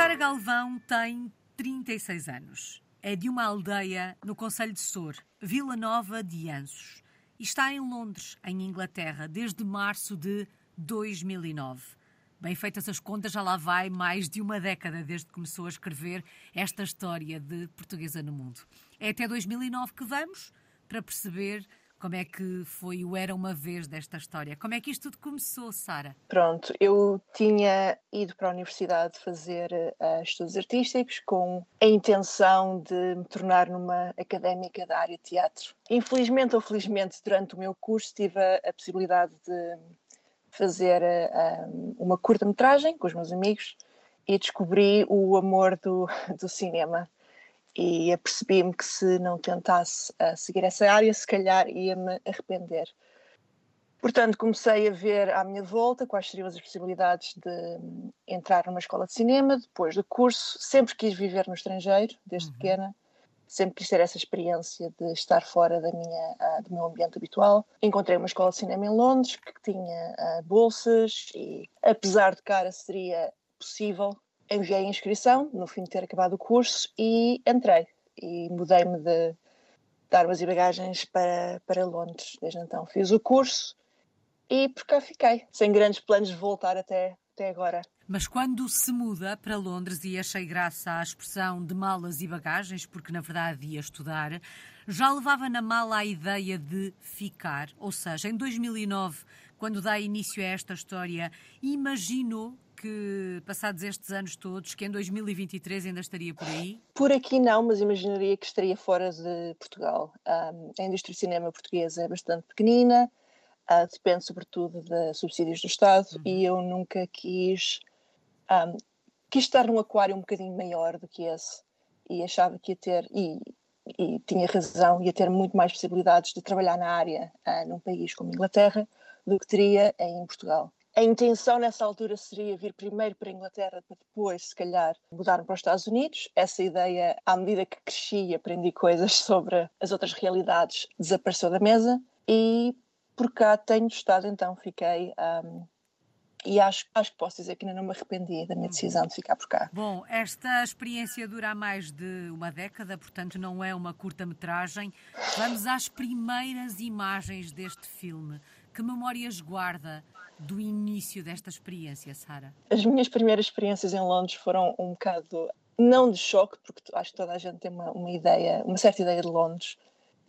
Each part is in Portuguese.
Sara Galvão tem 36 anos. É de uma aldeia no Conselho de Sor, Vila Nova de Anços. E está em Londres, em Inglaterra, desde março de 2009. Bem feitas as contas, já lá vai mais de uma década desde que começou a escrever esta história de portuguesa no mundo. É até 2009 que vamos para perceber como é que foi o Era Uma Vez desta história? Como é que isto tudo começou, Sara? Pronto, eu tinha ido para a universidade fazer uh, estudos artísticos com a intenção de me tornar numa académica da área de teatro. Infelizmente ou felizmente, durante o meu curso tive a, a possibilidade de fazer uh, uma curta-metragem com os meus amigos e descobri o amor do, do cinema e apercebi-me que se não tentasse uh, seguir essa área, se calhar ia-me arrepender. Portanto, comecei a ver à minha volta quais seriam as possibilidades de um, entrar numa escola de cinema, depois do curso. Sempre quis viver no estrangeiro, desde uhum. pequena. Sempre quis ter essa experiência de estar fora da minha, uh, do meu ambiente habitual. Encontrei uma escola de cinema em Londres que tinha uh, bolsas e, apesar de cara, seria possível enviei a inscrição no fim de ter acabado o curso e entrei. E mudei-me de, armas e bagagens para, para Londres. Desde então fiz o curso e por cá fiquei, sem grandes planos de voltar até, até agora. Mas quando se muda para Londres, e achei graça à expressão de malas e bagagens, porque na verdade ia estudar, já levava na mala a ideia de ficar. Ou seja, em 2009, quando dá início a esta história, imaginou que, passados estes anos todos, que em 2023 ainda estaria por aí? Por aqui não, mas imaginaria que estaria fora de Portugal. Um, a indústria de cinema portuguesa é bastante pequenina, uh, depende sobretudo de subsídios do Estado uhum. e eu nunca quis, um, quis estar num aquário um bocadinho maior do que esse e achava que ia ter, e, e tinha razão, ia ter muito mais possibilidades de trabalhar na área uh, num país como Inglaterra do que teria em Portugal. A intenção nessa altura seria vir primeiro para a Inglaterra para depois, se calhar, mudar para os Estados Unidos. Essa ideia, à medida que cresci e aprendi coisas sobre as outras realidades, desapareceu da mesa e por cá tenho estado, então fiquei. Um, e acho, acho que posso dizer que ainda não me arrependi da minha decisão de ficar por cá. Bom, esta experiência dura há mais de uma década, portanto não é uma curta-metragem. Vamos às primeiras imagens deste filme. Que memórias guarda do início desta experiência, Sara? As minhas primeiras experiências em Londres foram um bocado, não de choque, porque acho que toda a gente tem uma, uma ideia, uma certa ideia de Londres,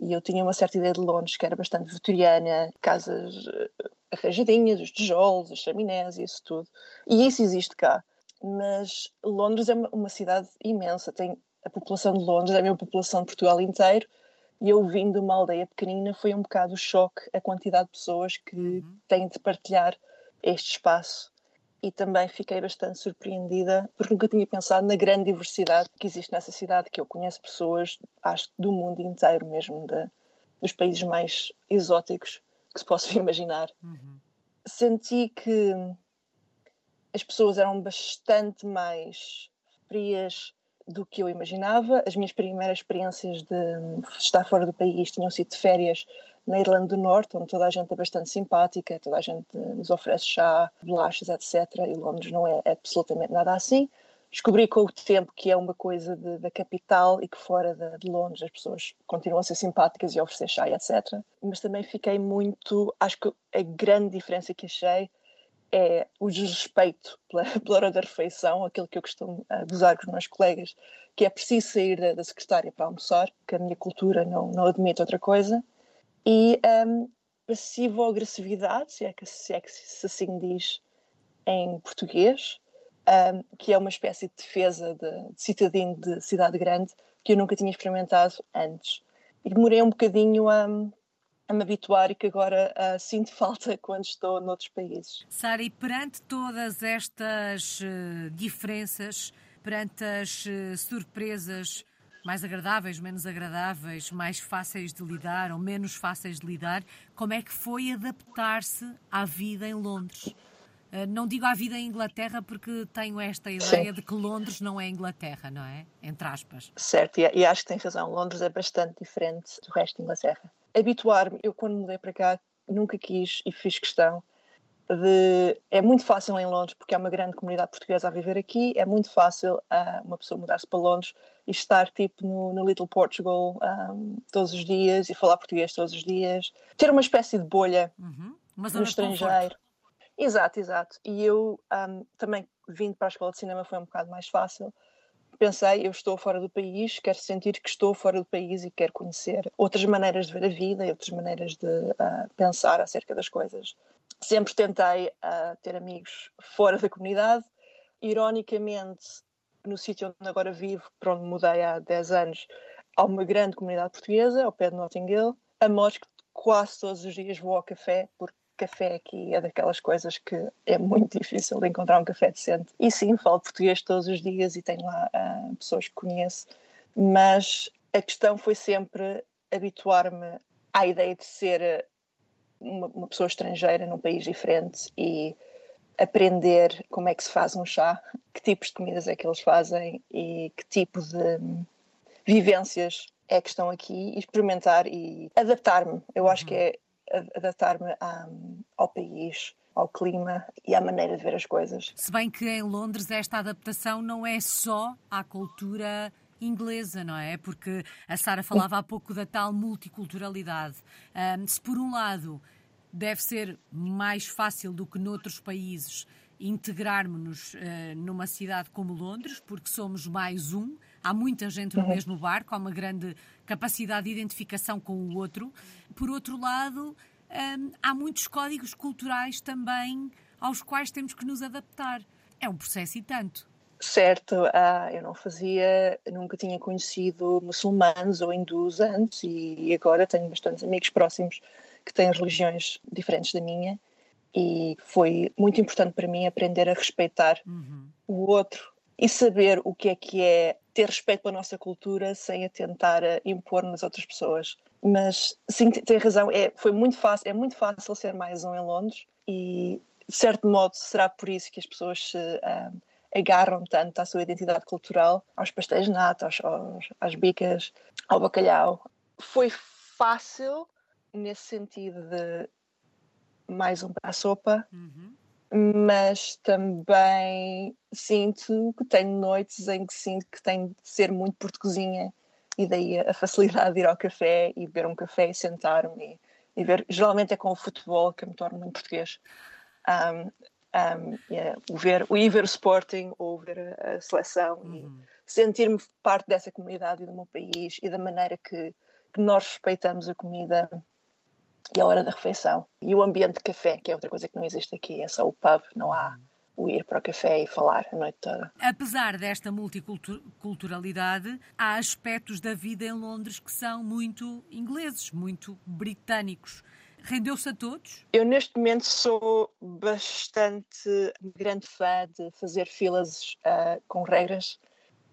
e eu tinha uma certa ideia de Londres que era bastante vitoriana, casas eh, arranjadinhas, os tijolos, as chaminés e isso tudo. E isso existe cá. Mas Londres é uma, cidade imensa, tem a população de Londres, é a mesma população de Portugal inteiro, e eu vim de uma aldeia pequenina, foi um bocado choque a quantidade de pessoas que uhum. têm de partilhar este espaço. E também fiquei bastante surpreendida, porque nunca tinha pensado na grande diversidade que existe nessa cidade, que eu conheço pessoas, acho, do mundo inteiro mesmo, de, dos países mais exóticos que se possa imaginar. Uhum. Senti que as pessoas eram bastante mais frias, do que eu imaginava. As minhas primeiras experiências de estar fora do país tinham sido de férias na Irlanda do Norte, onde toda a gente é bastante simpática, toda a gente nos oferece chá, bolachas, etc. E Londres não é absolutamente nada assim. Descobri com o tempo que é uma coisa da capital e que fora de, de, Londres as pessoas continuam a ser simpáticas e a oferecer chá, etc. Mas também fiquei muito. Acho que a grande diferença que achei é o desrespeito pela, pela hora da refeição, aquilo que eu costumo uh, gozar com os meus colegas, que é preciso sair da, da, secretária para almoçar, que a minha cultura não, não admite outra coisa, e um, passivo-agressividade, se, é se é que se assim diz em português, um, que é uma espécie de defesa de, de de cidade grande que eu nunca tinha experimentado antes. E demorei um bocadinho a, a me habituar e que agora uh, sinto falta quando estou noutros países. Sara, e perante todas estas uh, diferenças, perante as uh, surpresas mais agradáveis, menos agradáveis, mais fáceis de lidar ou menos fáceis de lidar, como é que foi adaptar-se à vida em Londres? Não digo à vida em Inglaterra porque tenho esta ideia Sim. de que Londres não é Inglaterra, não é? Entre aspas. Certo, e, e acho que tem razão. Londres é bastante diferente do resto de Inglaterra habituar-me. Eu, quando mudei para cá, nunca quis e fiz questão de é muito fácil em Londres porque há uma grande comunidade portuguesa a viver aqui é muito fácil uh, uma pessoa mudar-se para Londres e estar tipo no, no Little Portugal um, todos os dias e falar português todos os dias. Ter uma espécie de bolha uhum. no estrangeiro. Exato exato. E eu um, também vindo para a escola de cinema foi um bocado mais fácil. Pensei, eu estou fora do país, quero sentir que estou fora do país e quero conhecer outras maneiras de ver a vida e outras maneiras de uh, pensar acerca das coisas. Sempre tentei uh, ter amigos fora da comunidade. Ironicamente, no sítio onde agora vivo, para onde mudei há 10 anos, há uma grande comunidade portuguesa, ao pé de Notting Hill. A modos que quase todos os dias vou ao café, porque café aqui é daquelas coisas que é muito difícil de encontrar um café decente. E sim, falo português todos os dias e tenho lá uh, pessoas que conheço, mas a questão foi sempre habituar-me à ideia de ser uma, uma, pessoa estrangeira num país diferente e aprender como é que se faz um chá, que tipos de comidas é que eles fazem e que tipo de vivências é que estão aqui e experimentar e adaptar-me. Eu acho que é adaptar-me ao país, ao clima e à maneira de ver as coisas. Se bem que em Londres esta adaptação não é só à cultura inglesa, não é? Porque a Sara falava há pouco da tal multiculturalidade. Um, se por um lado deve ser mais fácil do que noutros países integrarmos-nos uh, numa cidade como Londres, porque somos mais um, há muita gente no uhum. mesmo barco, há uma grande capacidade de identificação com o outro. Por outro lado, um, há muitos códigos culturais também aos quais temos que nos adaptar. É um processo e tanto. Certo, ah, eu não fazia, nunca tinha conhecido muçulmanos ou hindus antes e agora tenho bastantes amigos próximos que têm religiões diferentes da minha e foi muito importante para mim aprender a respeitar uhum. o outro e saber o que é que é ter respeito pela nossa cultura sem a tentar eh, impor nas outras pessoas. Mas sim, tem razão, é, foi muito fácil, é muito fácil ser mais um em Londres e de certo modo será por isso que as pessoas se uh, agarram tanto à sua identidade cultural, aos pastéis de nata, aos, aos, às bicas, ao bacalhau. Foi fácil nesse sentido de mais um para a sopa, uhum. mas também sinto que tenho noites em que sinto que tenho de ser muito portuguesinha e daí a facilidade de ir ao café e beber um café e sentar-me e, e, ver. Geralmente é com o futebol que eu me torno muito português. Um, um, yeah, o, ver, o ir ver o Sporting ou ver a, a seleção uhum. e sentir-me parte dessa comunidade e do meu país e da maneira que, que nós respeitamos a comida e a hora da refeição. E o ambiente de café, que é outra coisa que não existe aqui, é só o pub, não há o ir para o café e falar a noite toda. Apesar desta multiculturalidade, há aspectos da vida em Londres que são muito ingleses, muito britânicos. Rendeu-se a todos? Eu, neste momento, sou bastante grande fã de fazer filas uh, com regras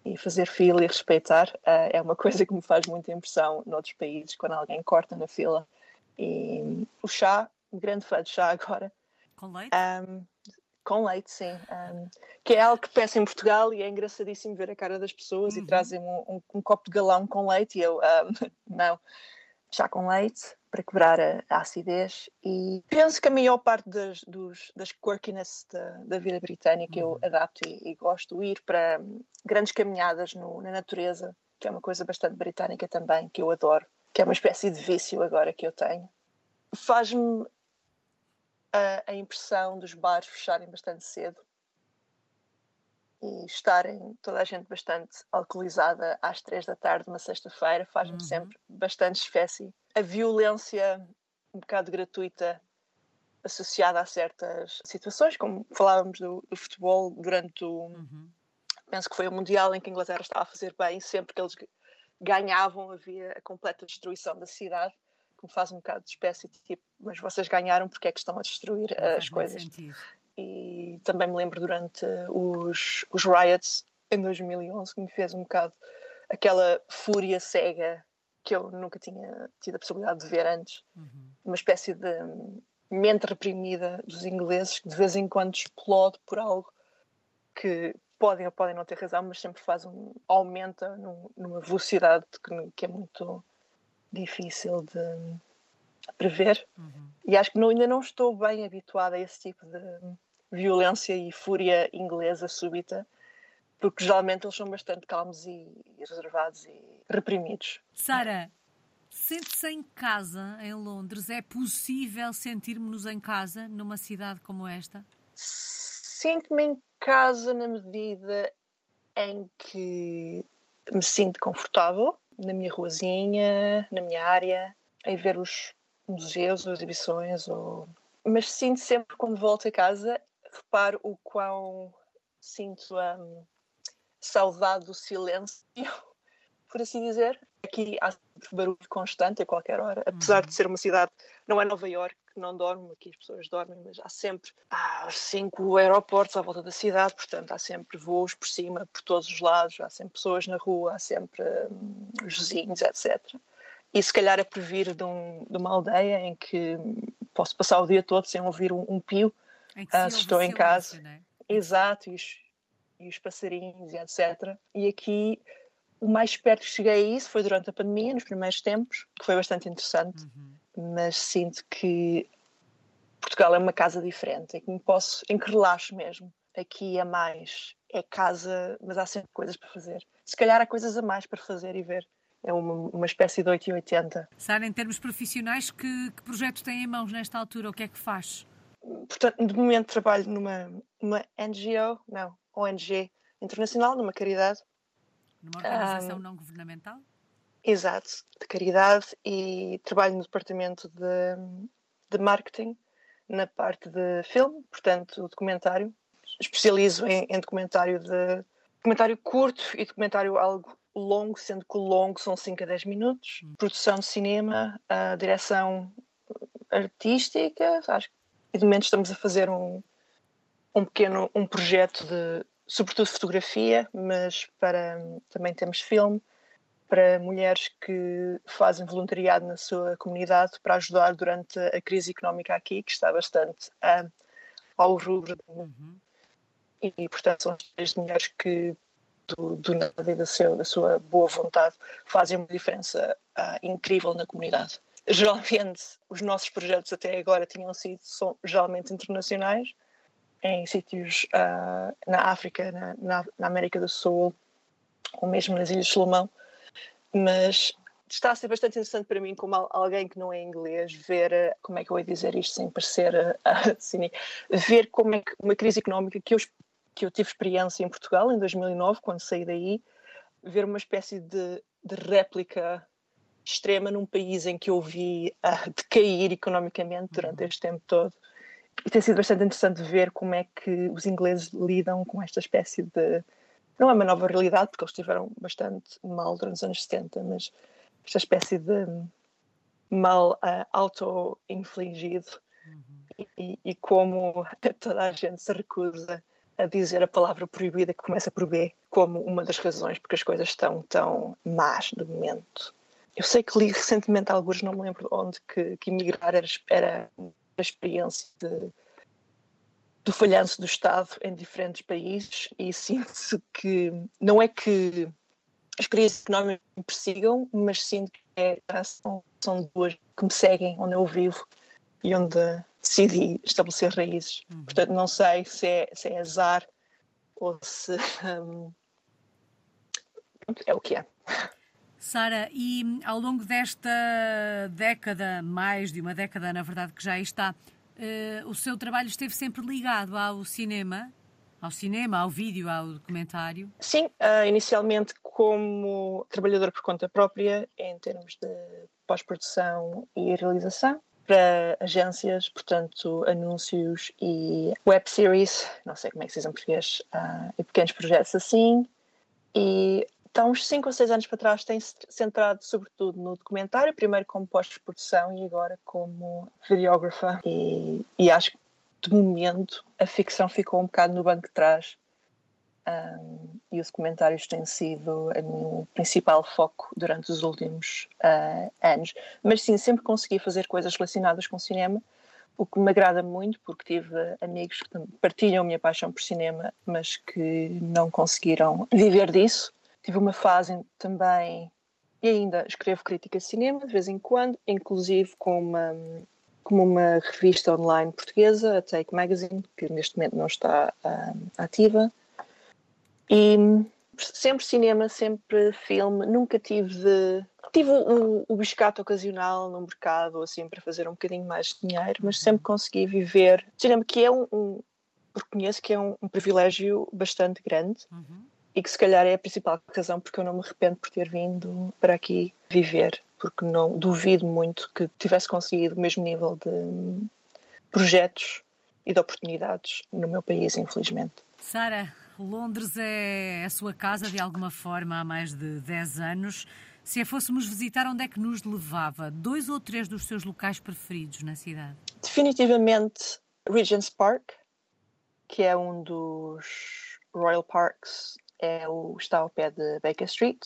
e fazer fila e respeitar. Uh, é uma coisa que me faz muita impressão noutros países, quando alguém corta na fila e o chá, grande fã de chá agora. Com leite? Um, com leite, sim. Um, que é algo que peço em Portugal e é engraçadíssimo ver a cara das pessoas uhum. e trazem um, um, um, copo de galão com leite e eu, não, chá com leite para quebrar a, a, acidez e penso que a maior parte das, dos, das quirkiness da, da vida britânica uhum. eu adapto e, e, gosto de ir para grandes caminhadas no, na natureza, que é uma coisa bastante britânica também, que eu adoro que é uma espécie de vício agora que eu tenho. Faz-me a, a, impressão dos bares fecharem bastante cedo e estarem toda a gente bastante alcoolizada às três da tarde, uma sexta-feira, faz-me uhum. sempre bastante espécie. A violência um bocado gratuita associada a certas situações, como falávamos do, do futebol durante o. Uhum. Penso que foi o Mundial em que a Inglaterra estava a fazer bem, sempre que eles ganhavam, havia a completa destruição da cidade, que me faz um bocado de espécie de tipo, mas vocês ganharam, porque é que estão a destruir Não as coisas? Sentido. E também me lembro durante os, os riots em 2011 que me fez um bocado aquela fúria cega que eu nunca tinha tido a possibilidade de ver antes. Uhum. Uma espécie de mente reprimida dos ingleses que de vez em quando explode por algo que podem ou podem não ter razão, mas sempre faz um aumenta num, numa velocidade que, que, é muito difícil de prever. Uhum. E acho que não, ainda não estou bem habituada a esse tipo de violência e fúria inglesa súbita, porque geralmente eles são bastante calmos e, e reservados e reprimidos. Sara, sente-se em casa em Londres? É possível sentirmos-nos em casa numa cidade como esta? Sinto-me em casa na medida em que me sinto confortável na minha ruazinha, na minha área, em ver os museus ou exibições, ou... mas sinto sempre quando volto a casa, reparo o quão sinto a um, saudade do silêncio, por assim dizer. Aqui há barulho constante a qualquer hora, apesar de uhum. ser uma cidade, não é Nova York, não dorme, aqui as pessoas dormem, mas há sempre há cinco aeroportos à volta da cidade, portanto há sempre voos por cima, por todos os lados, há sempre pessoas na rua, há sempre hum, vizinhos, etc. E se calhar a previr de, um, de, uma aldeia em que posso passar o dia todo sem ouvir um, um pio, uh, se estou em casa. É? Exato, e os, e os passarinhos, e etc. E aqui o mais perto que cheguei a isso foi durante a pandemia, nos primeiros tempos, que foi bastante interessante. Uhum mas sinto que Portugal é uma casa diferente, em que me posso, em que relaxo mesmo. Aqui é mais, é casa, mas há sempre coisas para fazer. Se calhar há coisas a mais para fazer e ver. É uma, uma espécie de 880. Sara, em termos profissionais, que, que projetos tem em mãos nesta altura? O que é que faz? Portanto, de momento trabalho numa, numa NGO, não, ONG internacional, numa caridade. Numa organização um, não governamental? Exato, de caridade e trabalho no departamento de, de marketing, na parte de filme, portanto, documentário. Especializo em, em documentário de documentário curto e documentário algo longo, sendo que o longo são 5 a 10 minutos. Hum. Produção de cinema, a direção artística, acho que de momento estamos a fazer um, um pequeno um projeto de, sobretudo fotografia, mas para também temos filme para mulheres que fazem voluntariado na sua comunidade para ajudar durante a crise económica aqui, que está bastante uh, ao rubro. Uhum. E, e, portanto, são as mulheres que, do, do nada e da, seu, da sua boa vontade, fazem uma diferença uh, incrível na comunidade. Geralmente, os nossos projetos até agora tinham sido são, geralmente internacionais, em sítios uh, na África, na, na, na América do Sul, ou mesmo nas Ilhas Salomão, mas está a ser bastante interessante para mim, como alguém que não é inglês, ver eh, como é que eu ia dizer isto sem parecer assim, ver como é que uma crise económica que eu, que eu tive experiência em Portugal em 2009, quando saí daí, ver uma espécie de, de réplica extrema num país em que eu vi uh, decair economicamente durante uhum. este tempo todo. E tem sido bastante interessante ver como é que os ingleses lidam com esta espécie de não é uma nova realidade, porque eles estiveram bastante mal durante os anos 70, mas esta espécie de mal uh, auto-infligido uhum. e, e, como toda a gente se recusa a dizer a palavra proibida que começa por B como uma das razões porque as coisas estão tão más no momento. Eu sei que li recentemente alguns, não me lembro onde, que, que emigrar era, era uma experiência de do falhanço do Estado em diferentes países e sinto que não é que as crises económicas me persigam, mas sinto que é, são, são duas que me seguem onde eu vivo e onde decidi estabelecer raízes. Uhum. Portanto, não sei se é, se é azar ou se um, é o que é. Sara, e ao longo desta década, mais de uma década, na verdade, que já está, uh, o seu trabalho esteve sempre ligado ao cinema, ao cinema, ao vídeo, ao documentário? Sim, uh, inicialmente como trabalhador por conta própria, em termos de pós-produção e realização, para agências, portanto, anúncios e web series, não sei como é que se diz em português, uh, e pequenos projetos assim. E há uns 5 ou 6 anos para trás tem-se centrado sobretudo no documentário, primeiro como pós-produção e agora como videógrafa. E, e, acho que de momento a ficção ficou um bocado no banco de trás um, e os documentários têm sido o principal foco durante os últimos uh, anos. Mas sim, sempre consegui fazer coisas relacionadas com cinema, o que me agrada muito, porque tive amigos que partilham a minha paixão por cinema, mas que não conseguiram viver disso tive uma fase também e ainda escrevo crítica de cinema de vez em quando, inclusive com uma, como uma revista online portuguesa, a Take Magazine, que neste momento não está uh, ativa. E sempre cinema, sempre filme, nunca tive de... Tive o, o biscato ocasional no mercado, assim, para fazer um bocadinho mais de dinheiro, mas sempre consegui viver cinema, que é um, um reconheço que é um, um privilégio bastante grande. Uhum e que se calhar é a principal razão porque eu não me arrependo por ter vindo para aqui viver, porque não duvido muito que tivesse conseguido o mesmo nível de projetos e de oportunidades no meu país, infelizmente. Sara, Londres é a sua casa de alguma forma há mais de 10 anos. Se a fôssemos visitar, onde é que nos levava? Dois ou três dos seus locais preferidos na cidade? Definitivamente Regent's Park, que é um dos Royal Parks é o, está ao pé de Baker Street.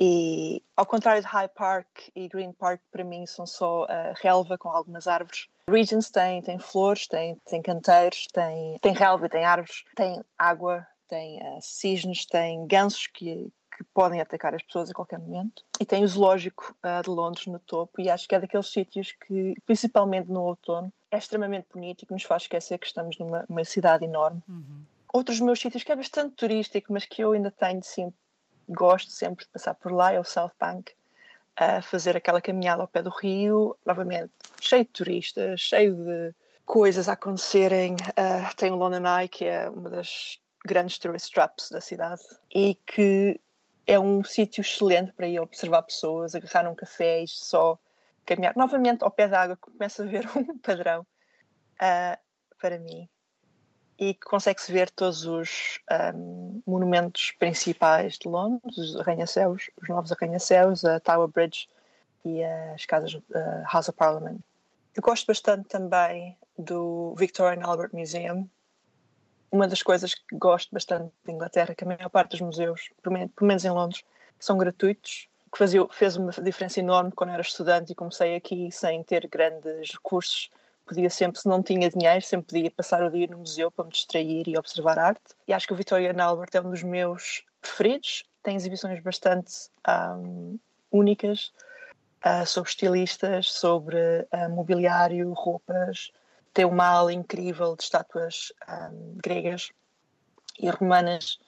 E ao contrário de High Park e Green Park, para mim são só uh, relva com algumas árvores. Regents tem, tem flores, tem, tem canteiros, tem, tem relva, tem árvores, tem água, tem uh, cisnes, tem gansos que, que podem atacar as pessoas a qualquer momento. E tem o zoológico uh, de Londres no topo, e acho que é daqueles sítios que, principalmente no outono, é extremamente bonito e que nos faz esquecer que estamos numa cidade enorme. Uhum outros meus sítios que é bastante turístico, mas que eu ainda tenho, sim, gosto sempre de passar por lá, é o South Bank, a fazer aquela caminhada ao pé do rio, novamente cheio de turistas, cheio de coisas a acontecerem. Uh, tem o London Eye, que é uma das grandes tourist traps da cidade, e que é um sítio excelente para ir observar pessoas, agarrar um café e só caminhar. Novamente ao pé da água, começa a ver um padrão uh, para mim e que consegue-se ver todos os um, monumentos principais de Londres, os arranha-céus, os novos arranha-céus, a Tower Bridge e as casas uh, House of Parliament. Eu gosto bastante também do Victorian Albert Museum. Uma das coisas que gosto bastante de Inglaterra que a maior parte dos museus, pelo menos em Londres, são gratuitos, que fazia, fez uma diferença enorme quando era estudante e comecei aqui sem ter grandes recursos podia sempre, se não tinha dinheiro, sempre podia passar o dia no museu para me distrair e observar arte. E acho que o Victoria Albert é um dos meus preferidos. Tem exibições bastante um, únicas uh, sobre estilistas, sobre uh, mobiliário, roupas. Tem uma ala incrível de estátuas um, gregas e romanas.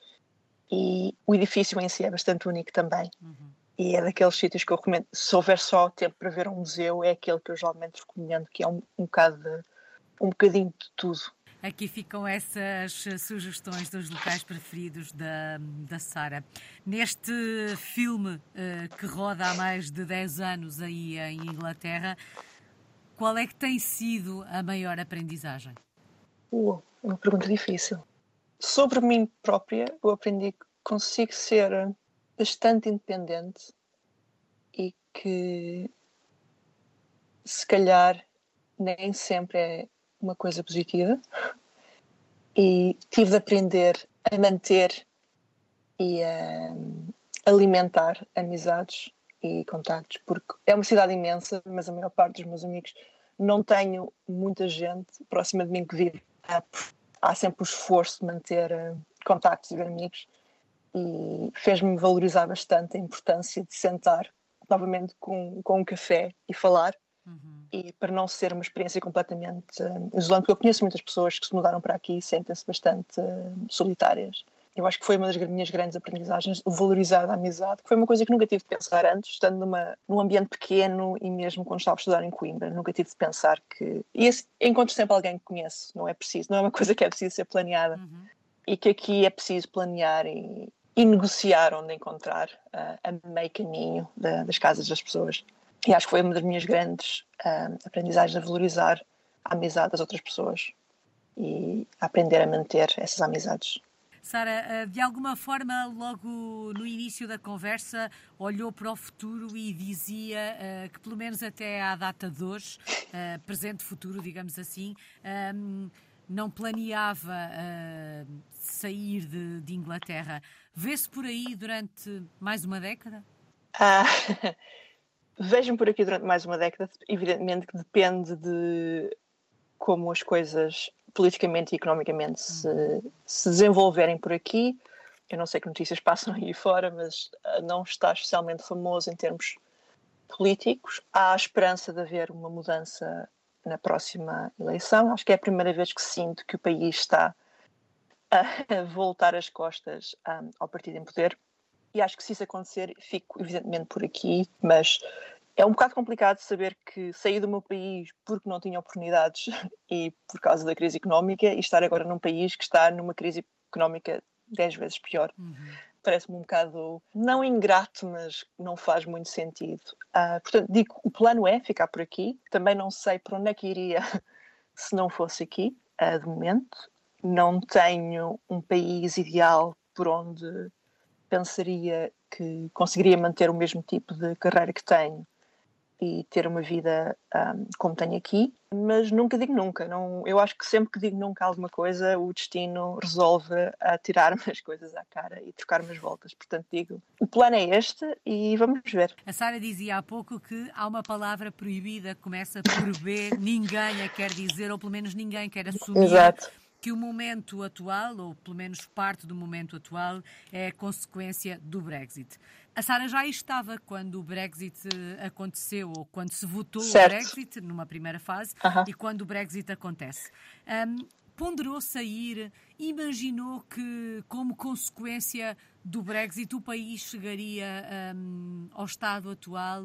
E o edifício em si é bastante único também. Uhum e é daqueles sítios que eu recomendo. Se houver só tempo para ver um museu, é aquele que eu geralmente recomendo, que é um, um bocado de, um bocadinho de tudo. Aqui ficam essas sugestões dos locais preferidos da, da Sara. Neste filme uh, que roda há mais de 10 anos aí em Inglaterra, qual é que tem sido a maior aprendizagem? Uh, uma pergunta difícil. Sobre mim própria, eu aprendi que consigo ser bastante independente e que se calhar nem sempre é uma coisa positiva. E tive de aprender a manter e a alimentar amizades e contactos porque é uma cidade imensa mas a maior parte dos meus amigos não tenho muita gente próxima de mim que vive. Há sempre o esforço de manter eh, contactos e amigos e fez-me valorizar bastante a importância de sentar novamente com, com um café e falar. Uhum. E para não ser uma experiência completamente uh, isolante, porque eu conheço muitas pessoas que se mudaram para aqui e sentem-se bastante uh, solitárias. Eu acho que foi uma das minhas grandes aprendizagens, o valorizar a amizade, que foi uma coisa que nunca tive de pensar antes, estando numa, num ambiente pequeno e mesmo quando estava a estudar em Coimbra, nunca tive de pensar que. E esse, encontro sempre alguém que conheço, não é preciso, não é uma coisa que é preciso ser planeada. Uhum. E que aqui é preciso planear e, e negociar onde encontrar uh, a meio caminho da, das casas das pessoas. E acho que foi uma das minhas grandes uh, aprendizagens a valorizar a amizade das outras pessoas e a aprender a manter essas amizades. Sara, de alguma forma, logo no início da conversa, olhou para o futuro e dizia que, pelo menos até à data de hoje, presente futuro, digamos assim, um, não planeava sair de Inglaterra. Vê-se por aí durante mais uma década? Ah, Vejo-me por aqui durante mais uma década. Evidentemente que depende de como as coisas politicamente e economicamente se, se desenvolverem por aqui. eu não sei que notícias passam aí fora, mas uh, não está especialmente famoso em termos políticos. Há a esperança de haver uma mudança na próxima eleição. Acho que é a primeira vez que sinto que o país está a voltar as costas um, ao partido em poder. E acho que se isso acontecer, fico evidentemente por aqui, mas é um bocado complicado saber que saí do meu país porque não tinha oportunidades e por causa da crise económica e estar agora num país que está numa crise económica dez vezes pior. Uhum. Parece-me um bocado, não ingrato, mas não faz muito sentido. Uh, portanto, digo, o plano é ficar por aqui. Também não sei para onde é que iria se não fosse aqui, uh, de momento. Não tenho um país ideal por onde pensaria que conseguiria manter o mesmo tipo de carreira que tenho e ter uma vida um, como tenho aqui, mas nunca digo nunca. Não, eu acho que sempre que digo nunca alguma coisa, o destino resolve a tirar-me as coisas à cara e trocar-me as voltas. Portanto, digo, o plano é este e vamos ver. A Sara dizia há pouco que há uma palavra proibida, começa por B, ninguém a quer dizer, ou pelo menos ninguém quer assumir. Exato que o momento atual, ou pelo menos parte do momento atual, é a consequência do Brexit. A Sara já estava quando o Brexit eh, aconteceu, ou quando se votou certo. o Brexit, numa primeira fase, uh -huh. e quando o Brexit acontece. Um, ponderou sair, imaginou que, como consequência do Brexit, o país chegaria um, ao estado atual.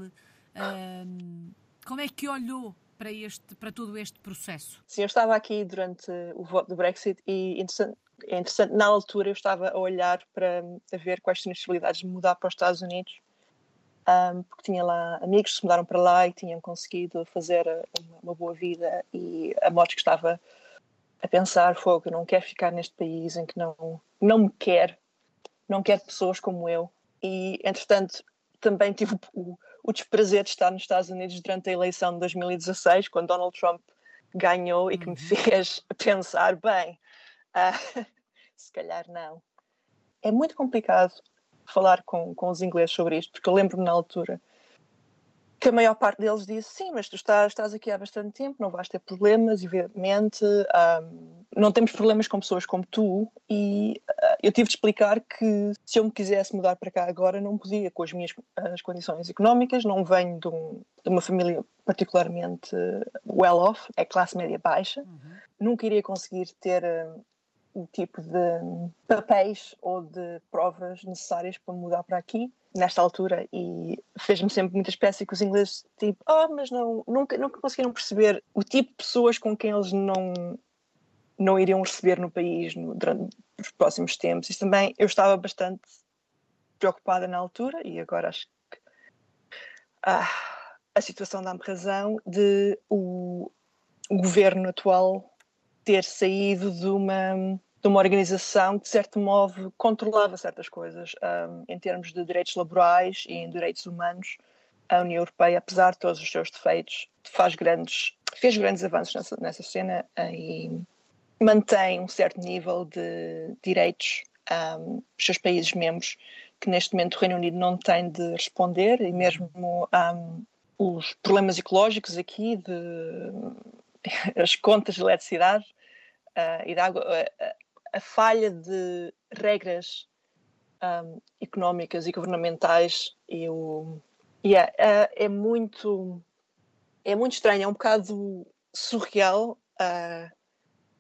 Um, como é que olhou para, este, para todo este processo? Sim, eu estava aqui durante o voto do Brexit e interessante, é interessante, na altura eu estava a olhar para a ver quais tinham as possibilidades de mudar para os Estados Unidos, um, porque tinha lá amigos que se mudaram para lá e tinham conseguido fazer uma, uma boa vida e a morte que estava a pensar, que eu não quero ficar neste país em que não, não me quer, não quer pessoas como eu. E, entretanto, também tive o, o desprazer de estar nos Estados Unidos durante a eleição de 2016, quando Donald Trump ganhou e que me uhum. fez pensar, bem, uh, se calhar não. É muito complicado falar com, com os ingleses sobre isto, porque eu lembro-me na altura que a maior parte deles disse sim, mas tu estás, estás aqui há bastante tempo, não vais ter problemas, evidentemente, um, não temos problemas com pessoas como tu e uh, eu tive de explicar que se eu me quisesse mudar para cá agora não podia com as minhas as condições económicas, não venho de, um, de uma família particularmente well off, é classe média baixa, uhum. nunca iria conseguir ter uh, o tipo de papéis ou de provas necessárias para mudar para aqui nesta altura e fez-me sempre muita espécie que os ingleses tipo, ah, mas não, nunca, nunca conseguiram perceber o tipo de pessoas com quem eles não não iriam receber no país no, durante os próximos tempos. Isso também eu estava bastante preocupada na altura e agora acho que ah, a situação dá-me razão de o, o governo atual ter saído de uma de uma organização que, de certo modo, controlava certas coisas um, em termos de direitos laborais e em direitos humanos. A União Europeia, apesar de todos os seus defeitos, faz grandes, fez grandes avanços nessa, nessa cena e mantém um certo nível de direitos um, os seus países membros, que neste momento o Reino Unido não tem de responder, e mesmo um, os problemas ecológicos aqui, de, as contas de eletricidade uh, e de água, uh, a falha de regras um, económicas e governamentais e o yeah, é, é muito é muito estranho, é um bocado surreal. Uh,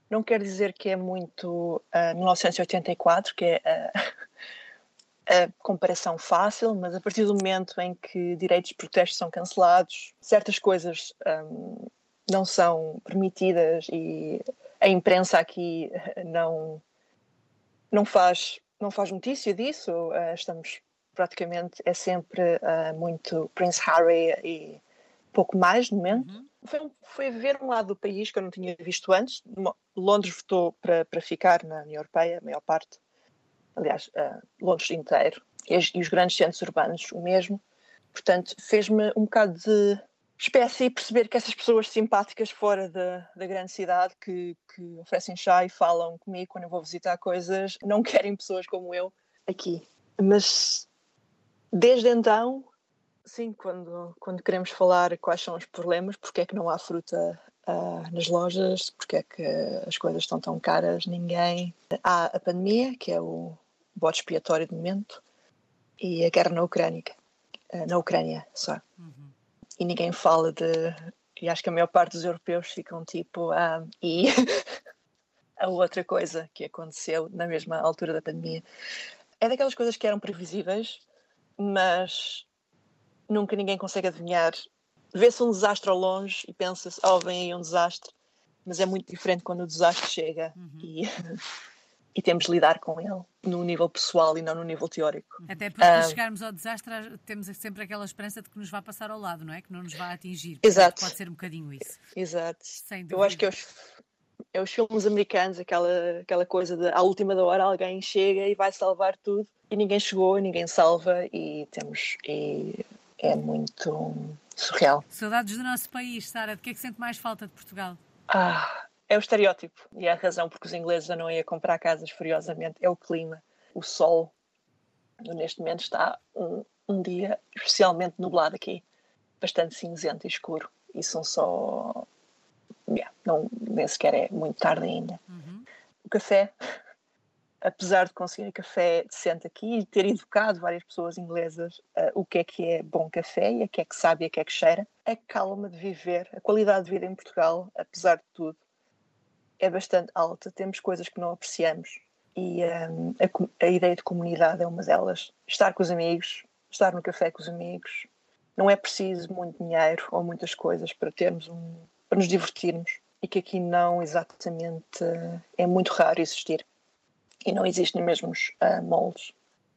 não quer dizer que é muito uh, 1984, que é a comparação fácil, mas a partir do momento em que direitos de protesto são cancelados, certas coisas um, não são permitidas e a imprensa aqui não não faz não faz notícia disso. Uh, estamos praticamente é sempre uh, muito Prince Harry e pouco mais no momento. Uhum. Foi, foi ver um lado do país que eu não tinha visto antes. Londres votou para, para ficar na União Europeia, a maior parte. Aliás, uh, Londres inteiro. E, e os grandes centros urbanos, o mesmo. Portanto, fez-me um bocado de espécie perceber que essas pessoas simpáticas fora da, da grande cidade que, que oferecem chá e falam comigo quando eu vou visitar coisas não querem pessoas como eu aqui. Mas desde então, sim, quando, quando queremos falar quais são os problemas, porque é que não há fruta uh, nas lojas, porque é que as coisas estão tão caras, ninguém. Há a pandemia, que é o, bode expiatório de momento, e a guerra na Ucrânia, eh, na Ucrânia só. Uhum. E ninguém fala de. E acho que a maior parte dos europeus ficam tipo. Ah, e a outra coisa que aconteceu na mesma altura da pandemia. É daquelas coisas que eram previsíveis, mas nunca ninguém consegue adivinhar. Vê-se um desastre ao longe e pensa-se, oh, vem aí um desastre, mas é muito diferente quando o desastre chega uhum. e, e temos de lidar com ele no nível pessoal e não no nível teórico. Até porque uh, chegarmos ao desastre temos sempre aquela esperança de que nos vai passar ao lado, não é? Que não nos vai atingir. Exato. Pode ser um bocadinho isso. Exato. Eu acho que é os, é os filmes americanos, aquela, aquela coisa de à última da hora alguém chega e vai salvar tudo e ninguém chegou, ninguém salva e temos... E é muito surreal. Saudades do nosso país, Sara. De que é que sente mais falta de Portugal? Ah, é o estereótipo e é a razão porque os ingleses não iam comprar casas furiosamente. É o clima, o sol. Neste momento está um, um dia especialmente nublado aqui, bastante cinzento e escuro. E são só. Yeah, não, nem sequer é muito tarde ainda. Uhum. O café, apesar de conseguir café decente aqui e ter educado várias pessoas inglesas uh, o que é que é bom café e a que é que sabe e a que é que cheira, a calma de viver, a qualidade de vida em Portugal, apesar de tudo, é bastante alta. Temos coisas que não apreciamos e um, a, a, ideia de comunidade é uma delas. Estar com os amigos, estar no café com os amigos. Não é preciso muito dinheiro ou muitas coisas para termos um, para nos divertirmos e que aqui não exatamente é muito raro existir e não existem mesmos uh, moldes.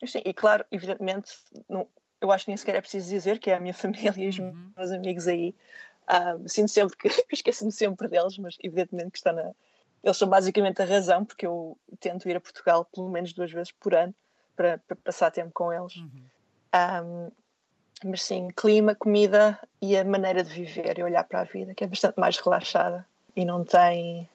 Sim, e claro, evidentemente, não, eu acho que nem sequer é preciso dizer que é a minha família e os uhum. meus amigos aí. Uh, sinto sempre que esqueço-me sempre deles, mas evidentemente que está na. Eles são basicamente a razão porque eu tento ir a Portugal pelo menos duas vezes por ano para, para passar tempo com eles. Uhum. Um, mas sim, clima, comida e a maneira de viver e olhar para a vida, que é bastante mais relaxada e não tem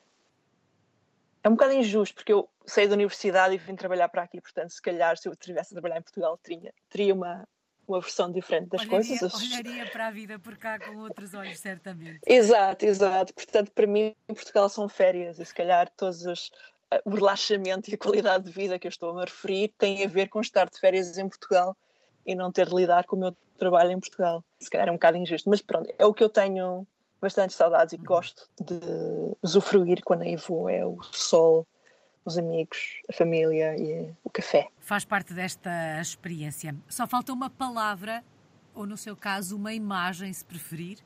é um bocado injusto, porque eu saí da universidade e vim trabalhar para aqui, portanto, se calhar se eu estivesse a trabalhar em Portugal, teria, teria uma, uma versão diferente das olharia, coisas. Olharia para a vida por cá com outros olhos, certamente. Exato, exato. Portanto, para mim, em Portugal são férias e se calhar todos os, uh, o relaxamento e a qualidade de vida que eu estou a me referir têm a ver com estar de férias em Portugal e não ter de lidar com o meu trabalho em Portugal. Se calhar é um bocado injusto, mas pronto, é o que eu tenho bastante saudades e gosto de usufruir quando aí vou. É o sol, os amigos, a família e o café. Faz parte desta experiência. Só falta uma palavra, ou no seu caso, uma imagem, se preferir,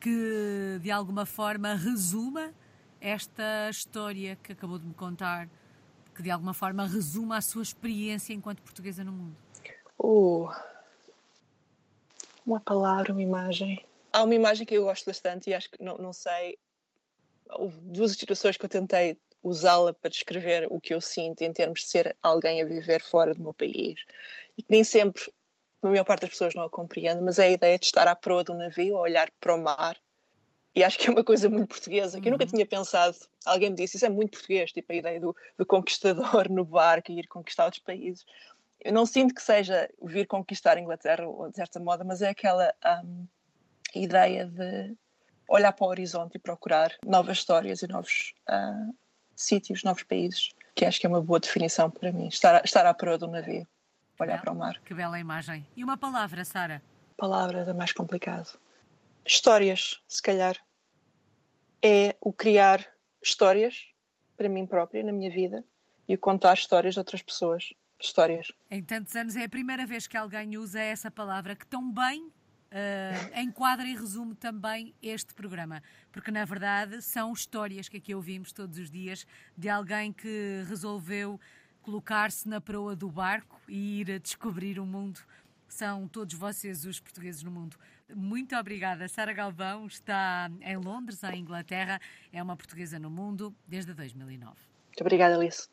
que de alguma forma resuma esta história que acabou de me contar, que de alguma forma resuma a sua experiência enquanto portuguesa no mundo. Uh, uma palavra, uma imagem há uma imagem que eu gosto bastante e acho que não, não sei. Houve duas situações que eu tentei usá-la para descrever o que eu sinto em termos de ser alguém a viver fora do meu país e que nem sempre a maior parte das pessoas não a compreende, mas é a ideia de estar à proa do navio, a olhar para o mar. E acho que é uma coisa muito portuguesa, que eu nunca uhum. tinha pensado. Alguém me disse, isso é muito português, tipo a ideia do, do conquistador no barco e ir conquistar outros países. Eu não sinto que seja vir conquistar a Inglaterra ou de certa moda, mas é aquela um, ideia de olhar para o horizonte e procurar novas histórias e novos uh, sítios, novos países, que acho que é uma boa definição para mim. Estar, estar à proa do navio, olhar para o mar. Que bela imagem. E uma palavra, Sara? Palavra é mais complicado. Histórias, se calhar. É o criar histórias para mim própria, na minha vida, e o contar histórias de outras pessoas. Histórias. Em tantos anos é a primeira vez que alguém usa essa palavra que tão bem uh, enquadra e resume também este programa, porque na verdade são histórias que aqui ouvimos todos os dias de alguém que resolveu colocar-se na proa do barco e ir a descobrir o mundo. São todos vocês os portugueses no mundo. Muito obrigada. Sara Galvão está em Londres, em Inglaterra. É uma portuguesa no mundo desde 2009. Muito obrigada, Alice.